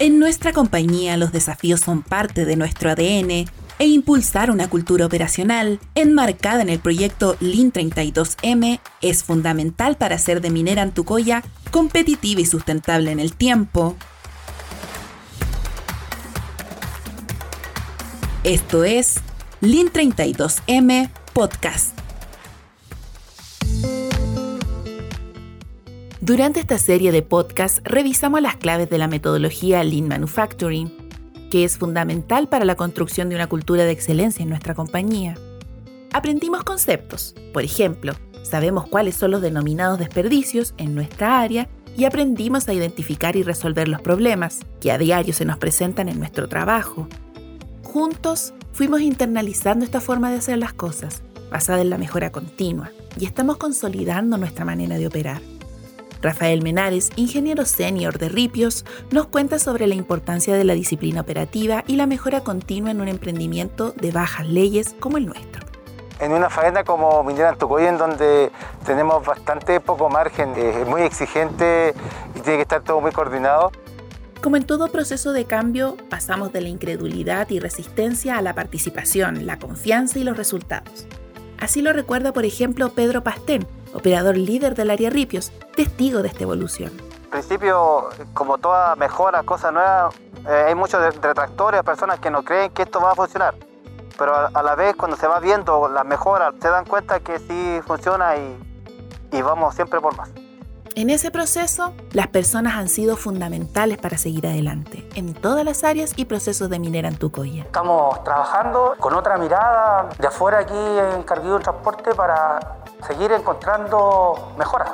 En nuestra compañía los desafíos son parte de nuestro ADN e impulsar una cultura operacional enmarcada en el proyecto Lean 32M es fundamental para hacer de Minera Antucoya competitiva y sustentable en el tiempo. Esto es Lean 32M Podcast. Durante esta serie de podcasts revisamos las claves de la metodología Lean Manufacturing, que es fundamental para la construcción de una cultura de excelencia en nuestra compañía. Aprendimos conceptos, por ejemplo, sabemos cuáles son los denominados desperdicios en nuestra área y aprendimos a identificar y resolver los problemas que a diario se nos presentan en nuestro trabajo. Juntos fuimos internalizando esta forma de hacer las cosas, basada en la mejora continua, y estamos consolidando nuestra manera de operar. Rafael Menares, ingeniero senior de Ripios, nos cuenta sobre la importancia de la disciplina operativa y la mejora continua en un emprendimiento de bajas leyes como el nuestro. En una faena como Minera Antucoy, en donde tenemos bastante poco margen, es muy exigente y tiene que estar todo muy coordinado. Como en todo proceso de cambio, pasamos de la incredulidad y resistencia a la participación, la confianza y los resultados. Así lo recuerda, por ejemplo, Pedro Pastén, operador líder del área Ripios, testigo de esta evolución. Al principio, como toda mejora, cosa nueva, eh, hay muchos retractores, personas que no creen que esto va a funcionar. Pero a, la vez, cuando se va viendo la mejora, se dan cuenta que sí funciona y vamos siempre por más. En ese proceso, las personas han sido fundamentales para seguir adelante, en todas las áreas y procesos de Minera Antucoya. Estamos trabajando con otra mirada de afuera aquí en Carguillo Transporte para seguir encontrando mejoras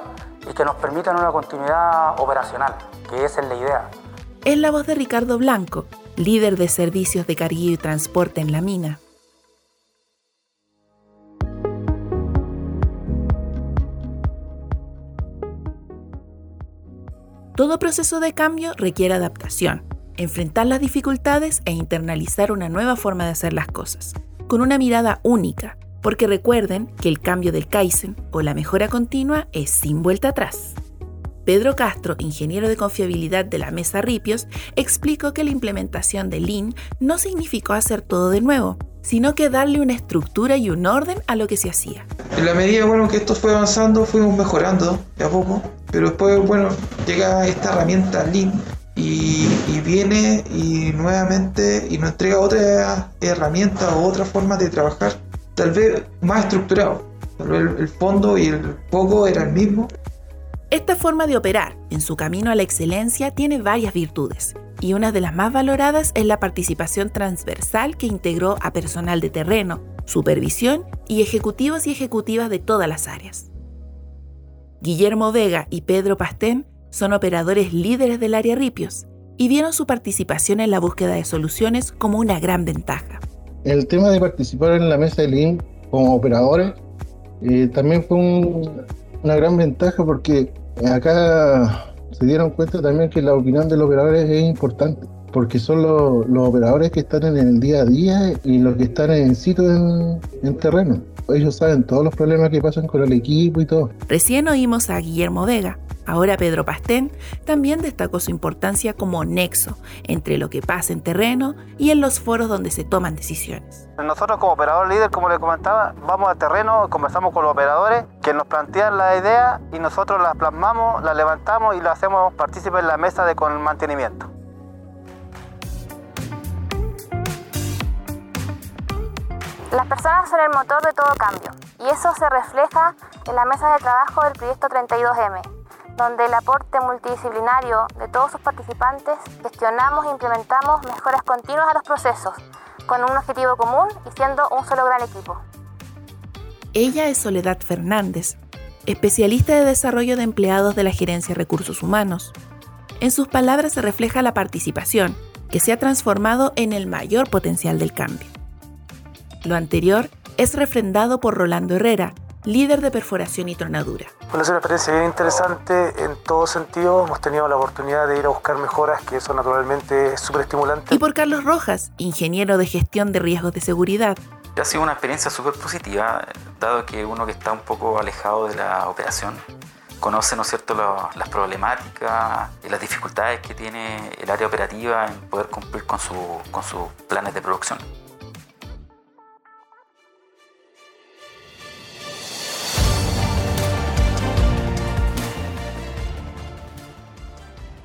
y que nos permitan una continuidad operacional, que esa es la idea. Es la voz de Ricardo Blanco, líder de servicios de carguillo y transporte en la mina. Todo proceso de cambio requiere adaptación, enfrentar las dificultades e internalizar una nueva forma de hacer las cosas, con una mirada única, porque recuerden que el cambio del Kaizen o la mejora continua es sin vuelta atrás. Pedro Castro, ingeniero de confiabilidad de la mesa Ripios, explicó que la implementación de Lean no significó hacer todo de nuevo, sino que darle una estructura y un orden a lo que se hacía. En la medida que esto fue avanzando, fuimos mejorando de a poco, pero después bueno, llega esta herramienta Lean y, viene y nuevamente y nos entrega otra herramienta o otra forma de trabajar tal vez más estructurado. Tal vez el fondo y el poco era el mismo. Esta forma de operar en su camino a la excelencia tiene varias virtudes y una de las más valoradas es la participación transversal que integró a personal de terreno, supervisión y ejecutivos y ejecutivas de todas las áreas. Guillermo Vega y Pedro Pastén son operadores líderes del área Ripios y vieron su participación en la búsqueda de soluciones como una gran ventaja. El tema de participar en la mesa de Lean como operadores eh, también fue una gran ventaja porque acá se dieron cuenta también que la opinión de los operadores es importante porque son los, operadores que están en el día a día y los que están en sitio en, en terreno. Ellos saben todos los problemas que pasan con el equipo y todo. Recién oímos a Guillermo Vega, Ahora Pedro Pastén también destacó su importancia como nexo entre lo que pasa en terreno y en los foros donde se toman decisiones. Nosotros como operador líder, como le comentaba, vamos al terreno, conversamos con los operadores que nos plantean la idea y nosotros la plasmamos, la levantamos y la hacemos partícipe en la mesa de con mantenimiento. Las personas son el motor de todo cambio y eso se refleja en la mesa de trabajo del proyecto 32M, donde el aporte multidisciplinario de todos sus participantes gestionamos e implementamos mejoras continuas a los procesos, con un objetivo común y siendo un solo gran equipo. Ella es Soledad Fernández, especialista de desarrollo de empleados de la Gerencia de Recursos Humanos. En sus palabras se refleja la participación, que se ha transformado en el mayor potencial del cambio. Lo anterior es refrendado por Rolando Herrera, líder de perforación y tronadura. Bueno, es una experiencia bien interesante en todo sentido. Hemos tenido la oportunidad de ir a buscar mejoras, que eso naturalmente es súper estimulante. Y por Carlos Rojas, ingeniero de gestión de riesgos de seguridad. Ha sido una experiencia súper positiva, dado que uno que está un poco alejado de la operación conoce, ¿no es cierto?, las problemáticas y las dificultades que tiene el área operativa en poder cumplir con, con sus planes de producción.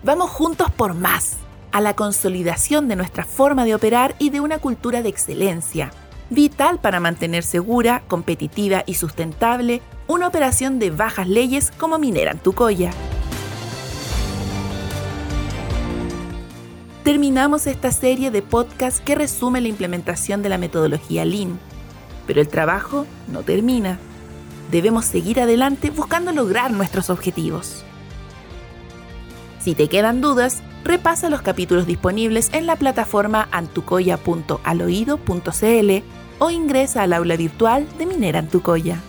Vamos juntos por más, a la consolidación de nuestra forma de operar y de una cultura de excelencia, vital para mantener segura, competitiva y sustentable una operación de bajas leyes como Minera Antucoya. Terminamos esta serie de podcasts que resume la implementación de la metodología Lean, pero el trabajo no termina. Debemos seguir adelante buscando lograr nuestros objetivos. Si te quedan dudas, repasa los capítulos disponibles en la plataforma antucoya.aloido.cl o ingresa al aula virtual de Minera Antucoya.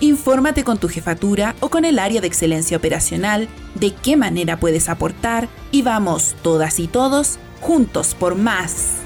Infórmate con tu jefatura o con el área de excelencia operacional de qué manera puedes aportar y vamos todas y todos juntos por más.